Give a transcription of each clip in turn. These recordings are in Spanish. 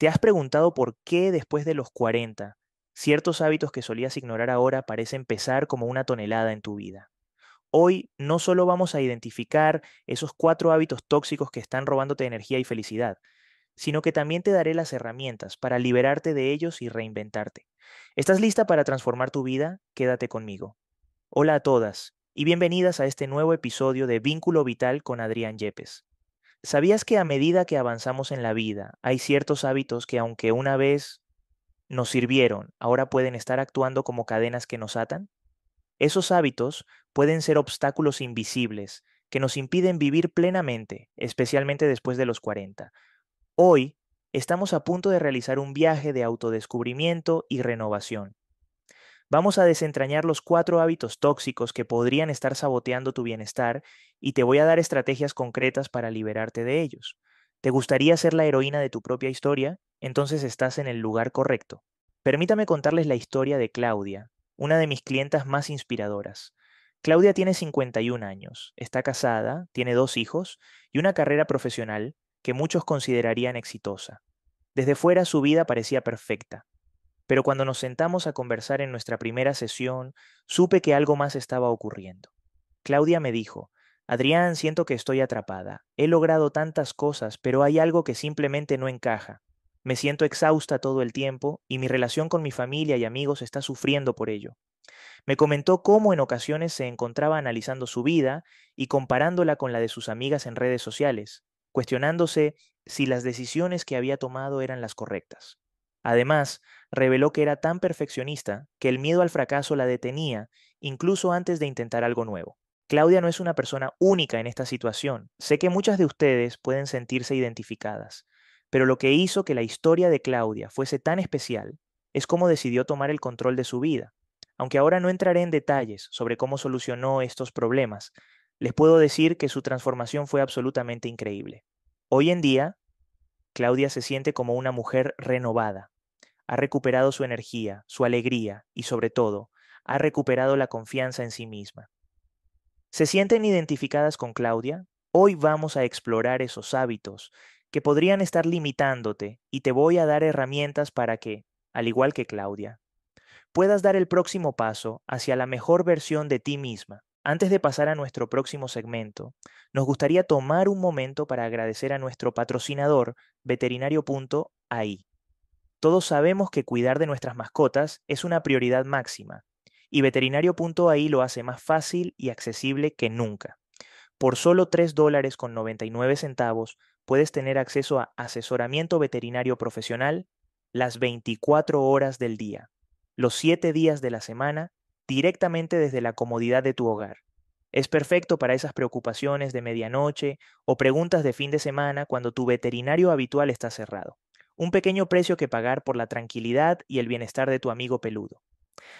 ¿Te has preguntado por qué después de los 40, ciertos hábitos que solías ignorar ahora parecen pesar como una tonelada en tu vida? Hoy no solo vamos a identificar esos cuatro hábitos tóxicos que están robándote energía y felicidad, sino que también te daré las herramientas para liberarte de ellos y reinventarte. ¿Estás lista para transformar tu vida? Quédate conmigo. Hola a todas y bienvenidas a este nuevo episodio de Vínculo Vital con Adrián Yepes. ¿Sabías que a medida que avanzamos en la vida hay ciertos hábitos que aunque una vez nos sirvieron, ahora pueden estar actuando como cadenas que nos atan? Esos hábitos pueden ser obstáculos invisibles que nos impiden vivir plenamente, especialmente después de los 40. Hoy estamos a punto de realizar un viaje de autodescubrimiento y renovación. Vamos a desentrañar los cuatro hábitos tóxicos que podrían estar saboteando tu bienestar y te voy a dar estrategias concretas para liberarte de ellos. ¿Te gustaría ser la heroína de tu propia historia? Entonces estás en el lugar correcto. Permítame contarles la historia de Claudia, una de mis clientas más inspiradoras. Claudia tiene 51 años, está casada, tiene dos hijos y una carrera profesional que muchos considerarían exitosa. Desde fuera su vida parecía perfecta. Pero cuando nos sentamos a conversar en nuestra primera sesión, supe que algo más estaba ocurriendo. Claudia me dijo, Adrián, siento que estoy atrapada. He logrado tantas cosas, pero hay algo que simplemente no encaja. Me siento exhausta todo el tiempo y mi relación con mi familia y amigos está sufriendo por ello. Me comentó cómo en ocasiones se encontraba analizando su vida y comparándola con la de sus amigas en redes sociales, cuestionándose si las decisiones que había tomado eran las correctas. Además, reveló que era tan perfeccionista que el miedo al fracaso la detenía incluso antes de intentar algo nuevo. Claudia no es una persona única en esta situación. Sé que muchas de ustedes pueden sentirse identificadas, pero lo que hizo que la historia de Claudia fuese tan especial es cómo decidió tomar el control de su vida. Aunque ahora no entraré en detalles sobre cómo solucionó estos problemas, les puedo decir que su transformación fue absolutamente increíble. Hoy en día, Claudia se siente como una mujer renovada. Ha recuperado su energía, su alegría y sobre todo, ha recuperado la confianza en sí misma. ¿Se sienten identificadas con Claudia? Hoy vamos a explorar esos hábitos que podrían estar limitándote y te voy a dar herramientas para que, al igual que Claudia, puedas dar el próximo paso hacia la mejor versión de ti misma. Antes de pasar a nuestro próximo segmento, nos gustaría tomar un momento para agradecer a nuestro patrocinador, veterinario.ai. Todos sabemos que cuidar de nuestras mascotas es una prioridad máxima, y veterinario.ai lo hace más fácil y accesible que nunca. Por solo 3 dólares con 99 centavos puedes tener acceso a asesoramiento veterinario profesional las 24 horas del día, los 7 días de la semana directamente desde la comodidad de tu hogar. Es perfecto para esas preocupaciones de medianoche o preguntas de fin de semana cuando tu veterinario habitual está cerrado. Un pequeño precio que pagar por la tranquilidad y el bienestar de tu amigo peludo.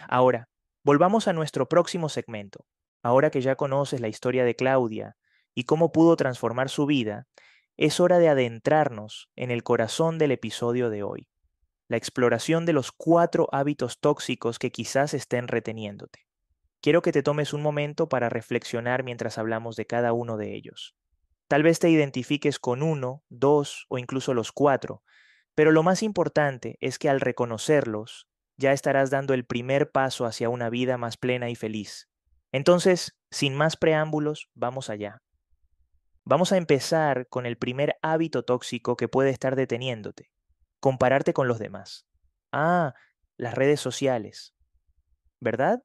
Ahora, volvamos a nuestro próximo segmento. Ahora que ya conoces la historia de Claudia y cómo pudo transformar su vida, es hora de adentrarnos en el corazón del episodio de hoy la exploración de los cuatro hábitos tóxicos que quizás estén reteniéndote. Quiero que te tomes un momento para reflexionar mientras hablamos de cada uno de ellos. Tal vez te identifiques con uno, dos o incluso los cuatro, pero lo más importante es que al reconocerlos, ya estarás dando el primer paso hacia una vida más plena y feliz. Entonces, sin más preámbulos, vamos allá. Vamos a empezar con el primer hábito tóxico que puede estar deteniéndote, compararte con los demás. Ah, las redes sociales. ¿Verdad?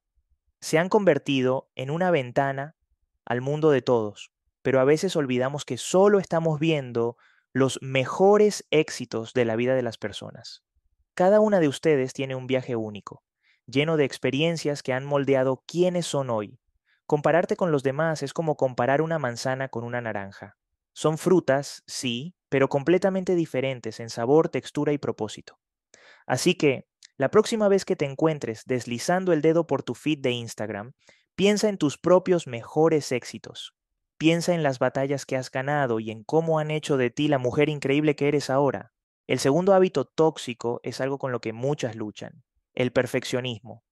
Se han convertido en una ventana al mundo de todos, pero a veces olvidamos que solo estamos viendo los mejores éxitos de la vida de las personas. Cada una de ustedes tiene un viaje único, lleno de experiencias que han moldeado quiénes son hoy. Compararte con los demás es como comparar una manzana con una naranja. Son frutas, sí, pero completamente diferentes en sabor, textura y propósito. Así que, la próxima vez que te encuentres deslizando el dedo por tu feed de Instagram, piensa en tus propios mejores éxitos. Piensa en las batallas que has ganado y en cómo han hecho de ti la mujer increíble que eres ahora. El segundo hábito tóxico es algo con lo que muchas luchan, el perfeccionismo.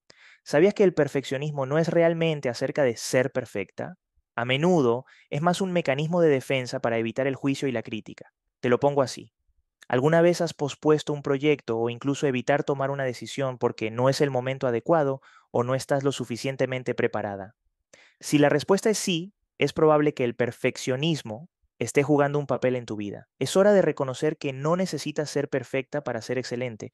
¿Sabías que el perfeccionismo no es realmente acerca de ser perfecta? A menudo es más un mecanismo de defensa para evitar el juicio y la crítica. Te lo pongo así. ¿Alguna vez has pospuesto un proyecto o incluso evitar tomar una decisión porque no es el momento adecuado o no estás lo suficientemente preparada? Si la respuesta es sí, es probable que el perfeccionismo esté jugando un papel en tu vida. Es hora de reconocer que no necesitas ser perfecta para ser excelente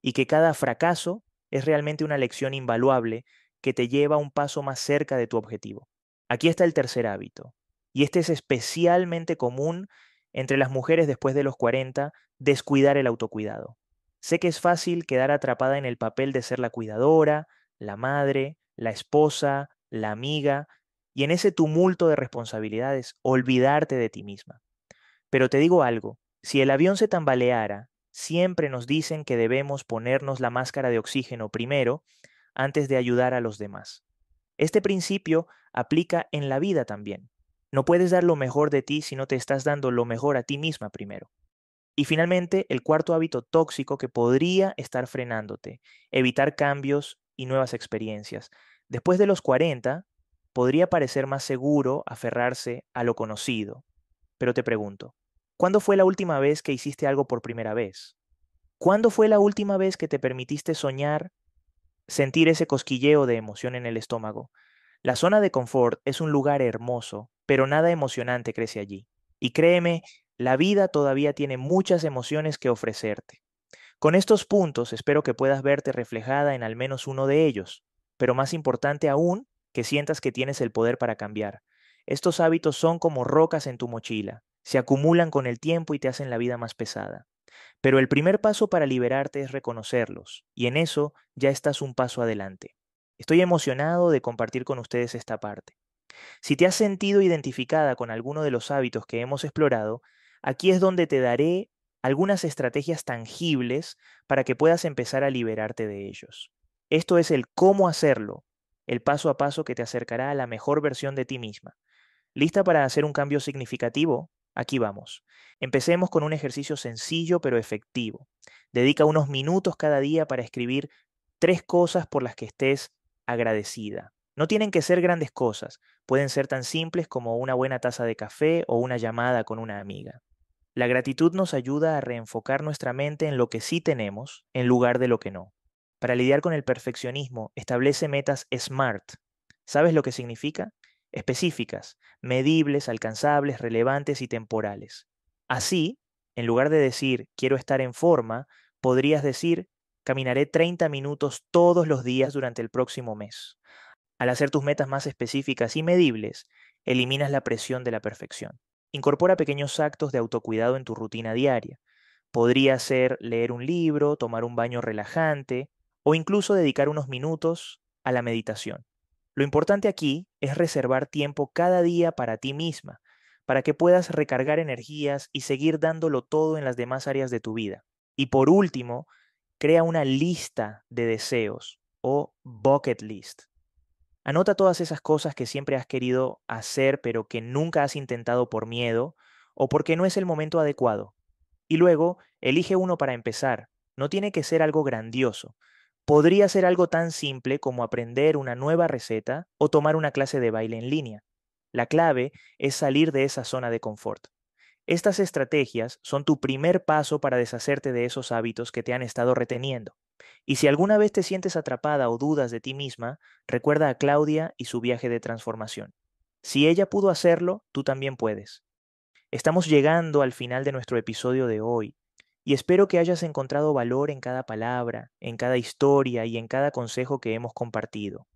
y que cada fracaso es realmente una lección invaluable que te lleva un paso más cerca de tu objetivo. Aquí está el tercer hábito, y este es especialmente común entre las mujeres después de los 40, descuidar el autocuidado. Sé que es fácil quedar atrapada en el papel de ser la cuidadora, la madre, la esposa, la amiga, y en ese tumulto de responsabilidades olvidarte de ti misma. Pero te digo algo, si el avión se tambaleara, siempre nos dicen que debemos ponernos la máscara de oxígeno primero antes de ayudar a los demás. Este principio aplica en la vida también. No puedes dar lo mejor de ti si no te estás dando lo mejor a ti misma primero. Y finalmente, el cuarto hábito tóxico que podría estar frenándote, evitar cambios y nuevas experiencias. Después de los 40, podría parecer más seguro aferrarse a lo conocido. Pero te pregunto, ¿cuándo fue la última vez que hiciste algo por primera vez? ¿Cuándo fue la última vez que te permitiste soñar, sentir ese cosquilleo de emoción en el estómago? La zona de confort es un lugar hermoso, pero nada emocionante crece allí. Y créeme, la vida todavía tiene muchas emociones que ofrecerte. Con estos puntos espero que puedas verte reflejada en al menos uno de ellos, pero más importante aún, que sientas que tienes el poder para cambiar. Estos hábitos son como rocas en tu mochila, se acumulan con el tiempo y te hacen la vida más pesada. Pero el primer paso para liberarte es reconocerlos, y en eso ya estás un paso adelante. Estoy emocionado de compartir con ustedes esta parte. Si te has sentido identificada con alguno de los hábitos que hemos explorado, aquí es donde te daré algunas estrategias tangibles para que puedas empezar a liberarte de ellos. Esto es el cómo hacerlo, el paso a paso que te acercará a la mejor versión de ti misma. ¿Lista para hacer un cambio significativo? Aquí vamos. Empecemos con un ejercicio sencillo pero efectivo. Dedica unos minutos cada día para escribir tres cosas por las que estés agradecida. No tienen que ser grandes cosas, pueden ser tan simples como una buena taza de café o una llamada con una amiga. La gratitud nos ayuda a reenfocar nuestra mente en lo que sí tenemos en lugar de lo que no. Para lidiar con el perfeccionismo, establece metas SMART. ¿Sabes lo que significa? Específicas, medibles, alcanzables, relevantes y temporales. Así, en lugar de decir quiero estar en forma, podrías decir Caminaré 30 minutos todos los días durante el próximo mes. Al hacer tus metas más específicas y medibles, eliminas la presión de la perfección. Incorpora pequeños actos de autocuidado en tu rutina diaria. Podría ser leer un libro, tomar un baño relajante o incluso dedicar unos minutos a la meditación. Lo importante aquí es reservar tiempo cada día para ti misma, para que puedas recargar energías y seguir dándolo todo en las demás áreas de tu vida. Y por último, Crea una lista de deseos o bucket list. Anota todas esas cosas que siempre has querido hacer pero que nunca has intentado por miedo o porque no es el momento adecuado. Y luego, elige uno para empezar. No tiene que ser algo grandioso. Podría ser algo tan simple como aprender una nueva receta o tomar una clase de baile en línea. La clave es salir de esa zona de confort. Estas estrategias son tu primer paso para deshacerte de esos hábitos que te han estado reteniendo. Y si alguna vez te sientes atrapada o dudas de ti misma, recuerda a Claudia y su viaje de transformación. Si ella pudo hacerlo, tú también puedes. Estamos llegando al final de nuestro episodio de hoy y espero que hayas encontrado valor en cada palabra, en cada historia y en cada consejo que hemos compartido.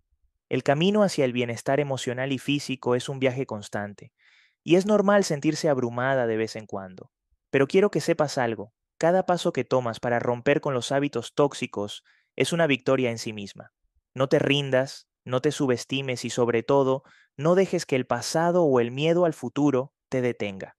El camino hacia el bienestar emocional y físico es un viaje constante y es normal sentirse abrumada de vez en cuando. Pero quiero que sepas algo. Cada paso que tomas para romper con los hábitos tóxicos es una victoria en sí misma. No te rindas, no te subestimes y sobre todo, no dejes que el pasado o el miedo al futuro te detenga.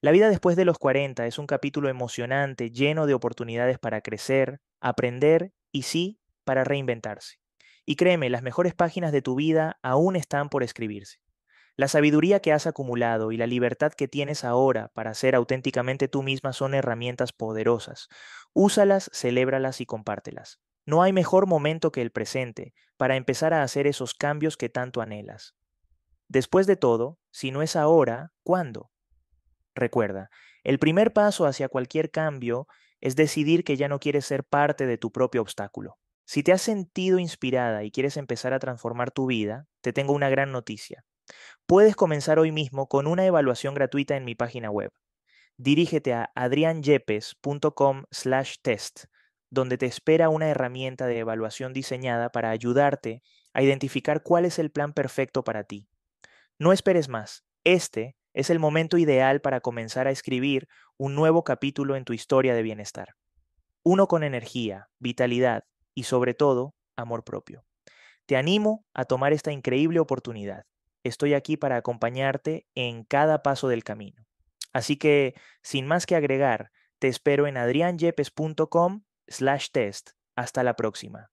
La vida después de los 40 es un capítulo emocionante, lleno de oportunidades para crecer, aprender y sí, para reinventarse. Y créeme, las mejores páginas de tu vida aún están por escribirse. La sabiduría que has acumulado y la libertad que tienes ahora para ser auténticamente tú misma son herramientas poderosas. Úsalas, celébralas y compártelas. No hay mejor momento que el presente para empezar a hacer esos cambios que tanto anhelas. Después de todo, si no es ahora, ¿cuándo? Recuerda, El primer paso hacia cualquier cambio es decidir que ya no quieres ser parte de tu propio obstáculo. Si te has sentido inspirada y quieres empezar a transformar tu vida, te tengo una gran noticia. Puedes comenzar hoy mismo con una evaluación gratuita en mi página web. Dirígete a adrianyepes.com/test, donde te espera una herramienta de evaluación diseñada para ayudarte a identificar cuál es el plan perfecto para ti. No esperes más. Este es el momento ideal para comenzar a escribir un nuevo capítulo en tu historia de bienestar. Uno con energía, vitalidad y sobre todo, amor propio. Te animo a tomar esta increíble oportunidad. Estoy aquí para acompañarte en cada paso del camino. Así que, sin más que agregar, te espero en adrianyepes.com slash test. Hasta la próxima.